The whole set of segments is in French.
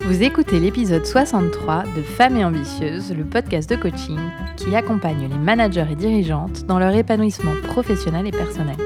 Vous écoutez l'épisode 63 de Femmes et Ambitieuses, le podcast de coaching qui accompagne les managers et dirigeantes dans leur épanouissement professionnel et personnel.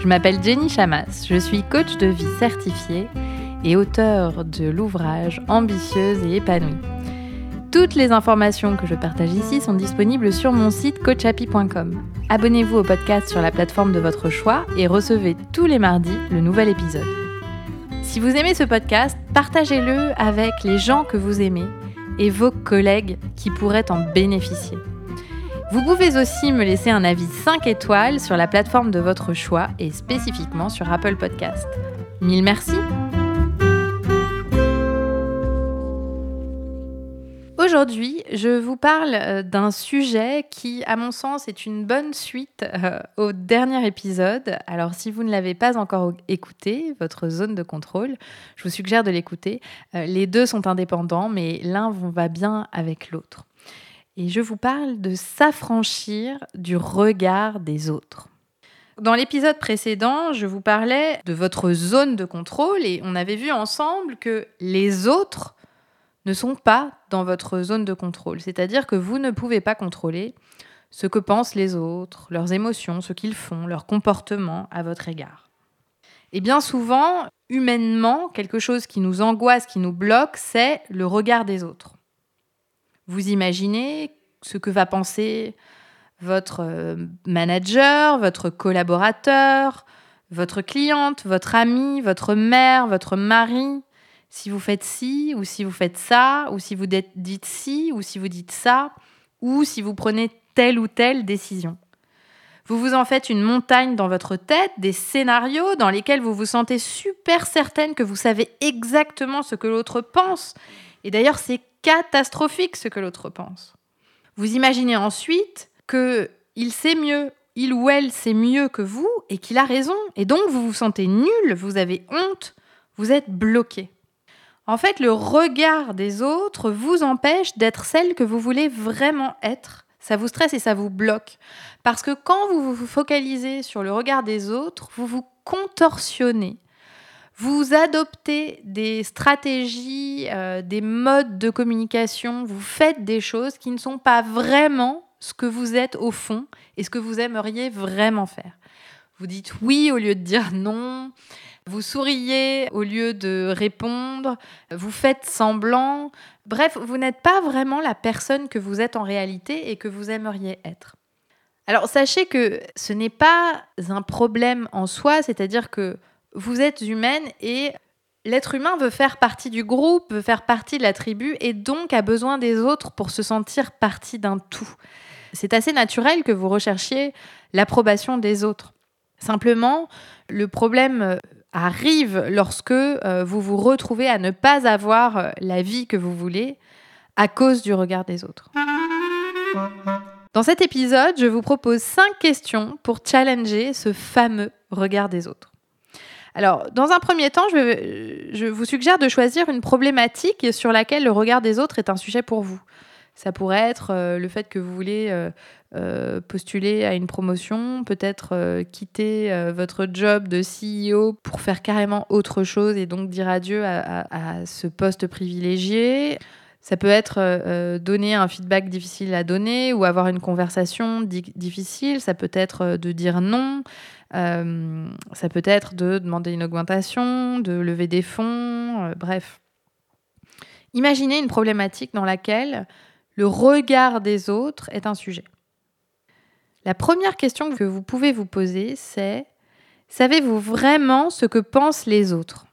Je m'appelle Jenny Chamas, je suis coach de vie certifiée et auteur de l'ouvrage Ambitieuse et épanouie. Toutes les informations que je partage ici sont disponibles sur mon site coachapi.com. Abonnez-vous au podcast sur la plateforme de votre choix et recevez tous les mardis le nouvel épisode. Si vous aimez ce podcast, partagez-le avec les gens que vous aimez et vos collègues qui pourraient en bénéficier. Vous pouvez aussi me laisser un avis 5 étoiles sur la plateforme de votre choix et spécifiquement sur Apple Podcast. Mille merci Aujourd'hui, je vous parle euh, d'un sujet qui, à mon sens, est une bonne suite euh, au dernier épisode. Alors, si vous ne l'avez pas encore écouté, votre zone de contrôle, je vous suggère de l'écouter. Euh, les deux sont indépendants, mais l'un va bien avec l'autre. Et je vous parle de s'affranchir du regard des autres. Dans l'épisode précédent, je vous parlais de votre zone de contrôle et on avait vu ensemble que les autres ne sont pas dans votre zone de contrôle. C'est-à-dire que vous ne pouvez pas contrôler ce que pensent les autres, leurs émotions, ce qu'ils font, leur comportement à votre égard. Et bien souvent, humainement, quelque chose qui nous angoisse, qui nous bloque, c'est le regard des autres. Vous imaginez ce que va penser votre euh, manager, votre collaborateur, votre cliente, votre ami, votre mère, votre mari, si vous faites ci, ou si vous faites ça, ou si vous dites ci, ou si vous dites ça, ou si vous prenez telle ou telle décision. Vous vous en faites une montagne dans votre tête, des scénarios dans lesquels vous vous sentez super certaine que vous savez exactement ce que l'autre pense. Et d'ailleurs, c'est catastrophique ce que l'autre pense. Vous imaginez ensuite que il sait mieux, il ou elle sait mieux que vous et qu'il a raison. Et donc vous vous sentez nul, vous avez honte, vous êtes bloqué. En fait, le regard des autres vous empêche d'être celle que vous voulez vraiment être. Ça vous stresse et ça vous bloque. Parce que quand vous vous focalisez sur le regard des autres, vous vous contorsionnez. Vous adoptez des stratégies, euh, des modes de communication, vous faites des choses qui ne sont pas vraiment ce que vous êtes au fond et ce que vous aimeriez vraiment faire. Vous dites oui au lieu de dire non. Vous souriez au lieu de répondre, vous faites semblant. Bref, vous n'êtes pas vraiment la personne que vous êtes en réalité et que vous aimeriez être. Alors sachez que ce n'est pas un problème en soi, c'est-à-dire que vous êtes humaine et l'être humain veut faire partie du groupe, veut faire partie de la tribu et donc a besoin des autres pour se sentir partie d'un tout. C'est assez naturel que vous recherchiez l'approbation des autres. Simplement, le problème arrive lorsque euh, vous vous retrouvez à ne pas avoir euh, la vie que vous voulez à cause du regard des autres. Dans cet épisode, je vous propose cinq questions pour challenger ce fameux regard des autres. Alors, dans un premier temps, je vous suggère de choisir une problématique sur laquelle le regard des autres est un sujet pour vous. Ça pourrait être euh, le fait que vous voulez euh, euh, postuler à une promotion, peut-être quitter votre job de CEO pour faire carrément autre chose et donc dire adieu à, ce poste privilégié. Ça peut être donner un feedback difficile à donner ou avoir une conversation difficile. Ça peut être de dire non. ça peut être de demander une augmentation, de lever des fonds. bref. Imaginez une problématique dans laquelle le regard des autres est un sujet. La première question que vous pouvez vous poser, c'est savez-vous vraiment ce que pensent les autres?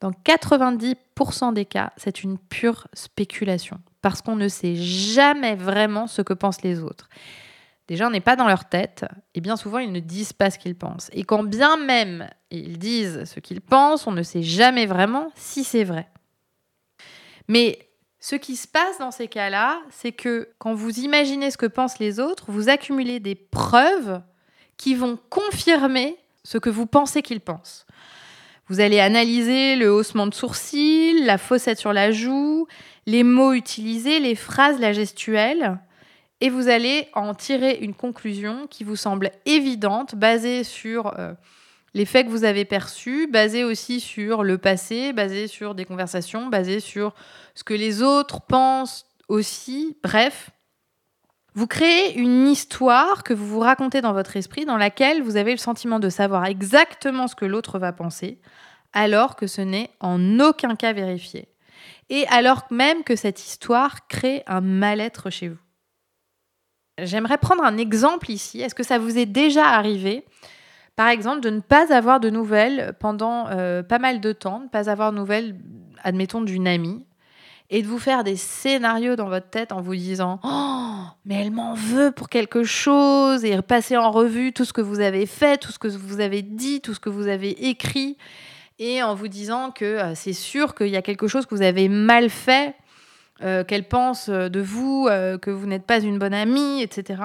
Dans 90% des cas, c'est une pure spéculation, parce qu'on ne sait jamais vraiment ce que pensent les autres. Déjà, on n'est pas dans leur tête, et bien souvent, ils ne disent pas ce qu'ils pensent. Et quand bien même ils disent ce qu'ils pensent, on ne sait jamais vraiment si c'est vrai. Mais ce qui se passe dans ces cas-là, c'est que quand vous imaginez ce que pensent les autres, vous accumulez des preuves qui vont confirmer ce que vous pensez qu'ils pensent. Vous allez analyser le haussement de sourcils, la fossette sur la joue, les mots utilisés, les phrases, la gestuelle, et vous allez en tirer une conclusion qui vous semble évidente, basée sur euh, Les faits que vous avez perçus, basés aussi sur le passé, basés sur des conversations, basés sur ce que les autres pensent aussi. Bref, vous créez une histoire que vous vous racontez dans votre esprit dans laquelle vous avez le sentiment de savoir exactement ce que l'autre va penser, alors que ce n'est en aucun cas vérifié. Et alors même que cette histoire crée un mal-être chez vous. J'aimerais prendre un exemple ici. Est-ce que ça vous est déjà arrivé, par exemple, de ne pas avoir de nouvelles pendant euh, pas mal de temps, de ne pas avoir de nouvelles, admettons, d'une amie, et de vous faire des scénarios dans votre tête en vous disant Oh, mais elle m'en veut pour quelque chose, et passer en revue tout ce que vous avez fait, tout ce que vous avez dit, tout ce que vous avez écrit, et en vous disant que euh, c'est sûr qu'il y a quelque chose que vous avez mal fait, euh, qu'elle pense de vous, que vous n'êtes pas une bonne amie, etc.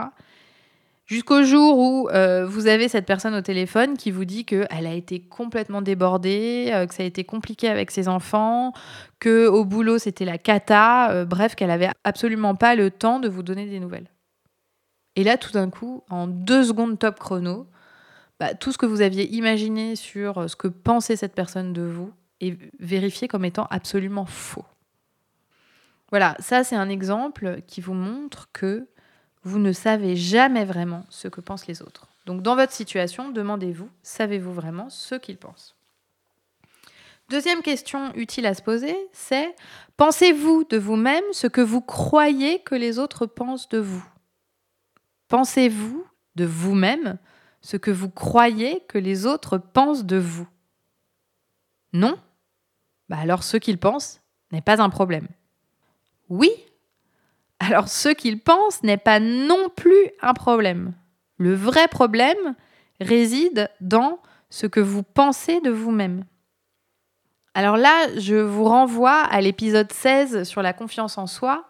Jusqu'au jour où vous avez cette personne au téléphone qui vous dit qu'elle a été complètement débordée, que ça a été compliqué avec ses enfants, que au boulot c'était la cata, bref, qu'elle avait absolument pas le temps de vous donner des nouvelles. Et là, tout d'un coup, en deux secondes top chrono, bah, tout ce que vous aviez imaginé sur euh, ce que pensait cette personne de vous est vérifié comme étant absolument faux. Voilà, ça c'est un exemple qui vous montre que vous ne savez jamais vraiment ce que pensent les autres. Donc dans votre situation, demandez-vous, savez-vous vraiment ce qu'ils pensent? Deuxième question utile à se poser, c'est pensez-vous de vous-même ce que vous croyez que les autres pensent de vous? Pensez-vous de vous-même ce que vous croyez que les autres pensent de vous? Non? Bah Alors ce qu'ils pensent n'est pas un problème. Oui? Alors ce qu'ils pensent n'est pas non plus un problème. Le vrai problème réside dans ce que vous pensez de vous-même. Alors là, je vous renvoie à l'épisode 16 sur la confiance en soi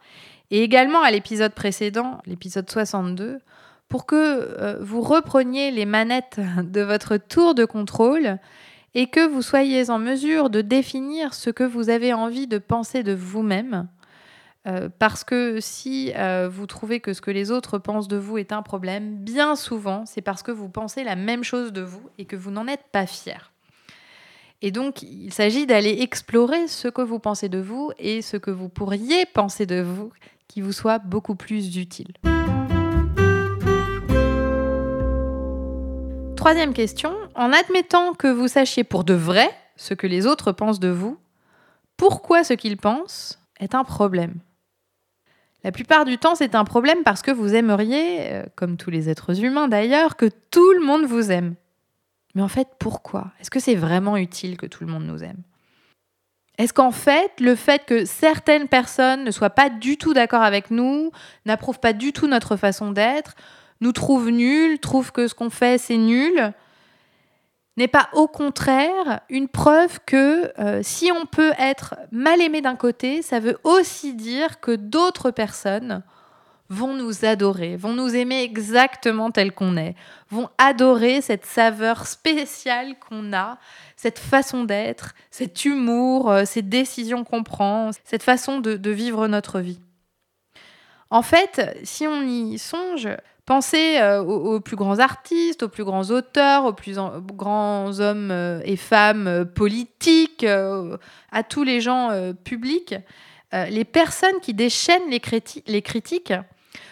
et également à l'épisode précédent, l'épisode 62, pour que euh, vous repreniez les manettes de votre tour de contrôle et que vous soyez en mesure de définir ce que vous avez envie de penser de vous-même. Euh, parce que si euh, vous trouvez que ce que les autres pensent de vous est un problème, bien souvent, c'est parce que vous pensez la même chose de vous et que vous n'en êtes pas fier. Et donc, il s'agit d'aller explorer ce que vous pensez de vous et ce que vous pourriez penser de vous qui vous soit beaucoup plus utile. Troisième question, en admettant que vous sachiez pour de vrai ce que les autres pensent de vous, pourquoi ce qu'ils pensent est un problème? La plupart du temps, c'est un problème parce que vous aimeriez, euh, comme tous les êtres humains d'ailleurs, que tout le monde vous aime. Mais en fait, pourquoi? Est-ce que c'est vraiment utile que tout le monde nous aime? Est-ce qu'en fait, le fait que certaines personnes ne soient pas du tout d'accord avec nous, n'approuvent pas du tout notre façon d'être, nous trouve nuls, trouve que ce qu'on fait c'est nul, n'est pas au contraire une preuve que euh, si on peut être mal aimé d'un côté, ça veut aussi dire que d'autres personnes vont nous adorer, vont nous aimer exactement tel qu'on est, vont adorer cette saveur spéciale qu'on a, cette façon d'être, cet humour, euh, ces décisions qu'on prend, cette façon de vivre notre vie. En fait, si on y songe, Pensez euh, aux, plus grands artistes, aux plus grands auteurs, aux plus grands hommes euh, et femmes euh, politiques, à tous les gens publics. les personnes qui déchaînent les, les, critiques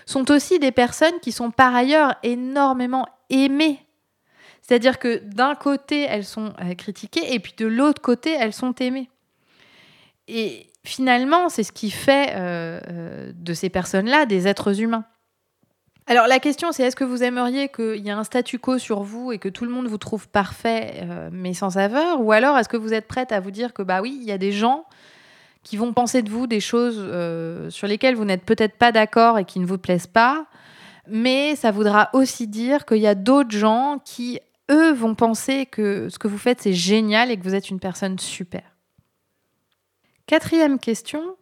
sont aussi des personnes qui sont par ailleurs énormément aimées. C'est-à-dire que d'un côté, elles sont critiquées et puis de l'autre côté, elles sont aimées. Et finalement, c'est ce qui fait de ces personnes-là des êtres humains. Alors la question c'est est-ce que vous aimeriez qu'il y ait un statu quo sur vous et que tout le monde vous trouve parfait euh, mais sans saveur? Ou alors est-ce que vous êtes prête à vous dire que bah oui, il y a des gens qui vont penser de vous des choses euh, sur lesquelles vous n'êtes peut-être pas d'accord et qui ne vous plaisent pas, mais ça voudra aussi dire qu'il y a d'autres gens qui, eux, vont penser que ce que vous faites c'est génial et que vous êtes une personne super? Quatrième question,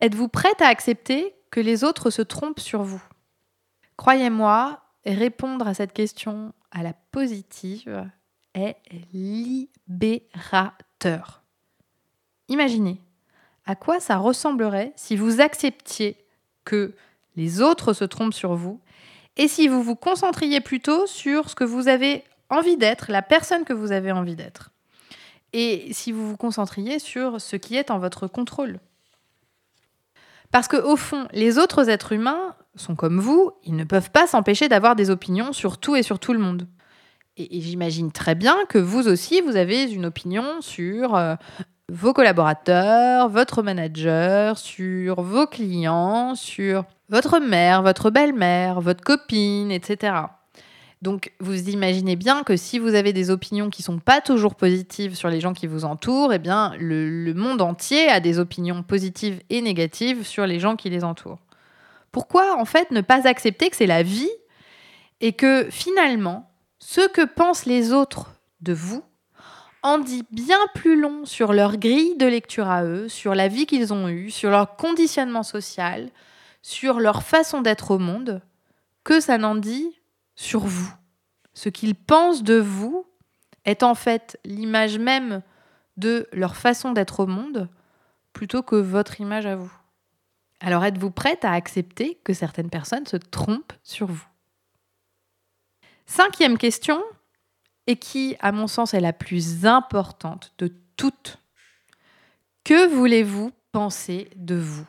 êtes-vous prête à accepter que les autres se trompent sur vous? Croyez-moi, répondre à cette question à la positive est libérateur. Imaginez à quoi ça ressemblerait si vous acceptiez que les autres se trompent sur vous et si vous vous concentriez plutôt sur ce que vous avez envie d'être la personne que vous avez envie d'être? Et si vous vous concentriez sur ce qui est en votre contrôle? Parce que au fond, les autres êtres humains sont comme vous, ils ne peuvent pas s'empêcher d'avoir des opinions sur tout et sur tout le monde. Et, j'imagine très bien que vous aussi, vous avez une opinion sur euh, vos collaborateurs, votre manager, sur vos clients, sur votre mère, votre belle-mère, votre copine, etc. Donc vous imaginez bien que si vous avez des opinions qui sont pas toujours positives sur les gens qui vous entourent, eh bien le, monde entier a des opinions positives et négatives sur les gens qui les entourent. Pourquoi en fait ne pas accepter que c'est la vie et que finalement ce que pensent les autres de vous en dit bien plus long sur leur grille de lecture à eux, sur la vie qu'ils ont eue, sur leur conditionnement social, sur leur façon d'être au monde, que ça n'en dit sur vous. Ce qu'ils pensent de vous est en fait l'image même de leur façon d'être au monde plutôt que votre image à vous. Alors êtes-vous prête à accepter que certaines personnes se trompent sur vous? Cinquième question, et qui, à mon sens, est la plus importante de toutes. Que voulez-vous penser de vous?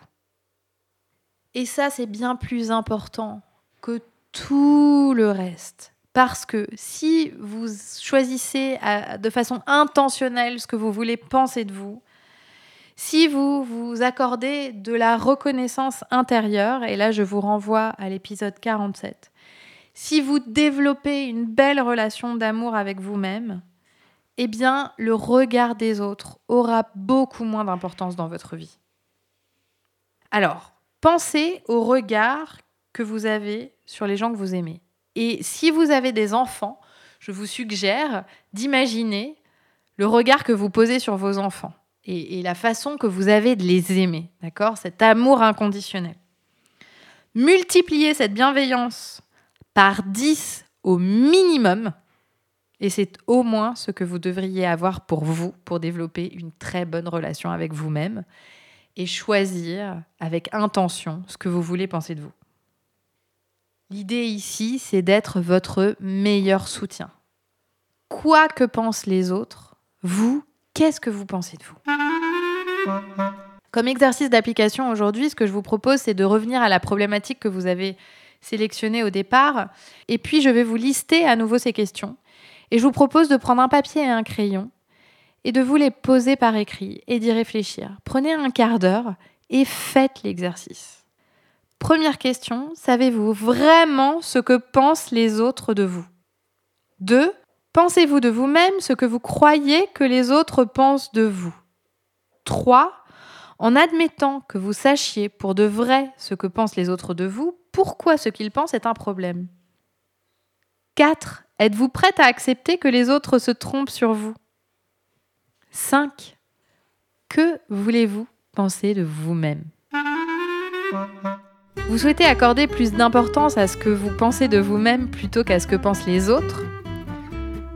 Et ça, c'est bien plus important que tout le reste. Parce que si vous choisissez de façon intentionnelle ce que vous voulez penser de vous, si vous vous accordez de la reconnaissance intérieure, et là je vous renvoie à l'épisode 47, si vous développez une belle relation d'amour avec vous-même, eh bien, le regard des autres aura beaucoup moins d'importance dans votre vie. Alors, pensez au regard que vous avez sur les gens que vous aimez. Et si vous avez des enfants, je vous suggère d'imaginer le regard que vous posez sur vos enfants et, la façon que vous avez de les aimer, d'accord? Cet amour inconditionnel. Multipliez cette bienveillance par 10 au minimum. Et c'est au moins ce que vous devriez avoir pour vous, pour développer une très bonne relation avec vous-même et choisir avec intention ce que vous voulez penser de vous. L'idée ici, c'est d'être votre meilleur soutien. Quoi que pensent les autres, vous, qu'est-ce que vous pensez de vous? Comme exercice d'application aujourd'hui, ce que je vous propose, c'est de revenir à la problématique que vous avez sélectionnés au départ. Et puis, je vais vous lister à nouveau ces questions. Et je vous propose de prendre un papier et un crayon et de vous les poser par écrit et d'y réfléchir. Prenez un quart d'heure et faites l'exercice. Première question, savez-vous vraiment ce que pensent les autres de vous? 2. Pensez-vous de vous-même ce que vous croyez que les autres pensent de vous? 3. En admettant que vous sachiez pour de vrai ce que pensent les autres de vous, pourquoi ce qu'ils pensent est un problème? 4. Êtes-vous prête à accepter que les autres se trompent sur vous? 5. Que voulez-vous penser de vous-même? Vous souhaitez accorder plus d'importance à ce que vous pensez de vous-même plutôt qu'à ce que pensent les autres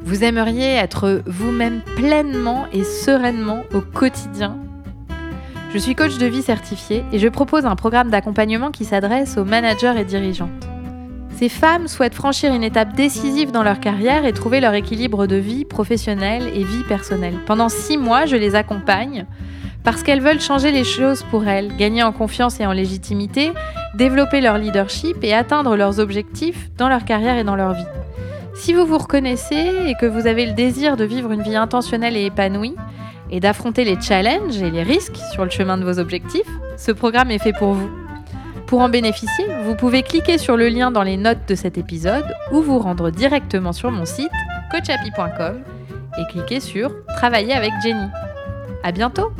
Vous aimeriez être vous-même pleinement et sereinement au quotidien je suis coach de vie certifié et je propose un programme d'accompagnement qui s'adresse aux managers et dirigeantes. Ces femmes souhaitent franchir une étape décisive dans leur carrière et trouver leur équilibre de vie professionnelle et vie personnelle. Pendant six mois, je les accompagne parce qu'elles veulent changer les choses pour elles, gagner en confiance et en légitimité, développer leur leadership et atteindre leurs objectifs dans leur carrière et dans leur vie. Si vous vous reconnaissez et que vous avez le désir de vivre une vie intentionnelle et épanouie, et d'affronter les challenges et les risques sur le chemin de vos objectifs, ce programme est fait pour vous. Pour en bénéficier, vous pouvez cliquer sur le lien dans les notes de cet épisode ou vous rendre directement sur mon site coachapi.com et cliquer sur Travailler avec Jenny. À bientôt!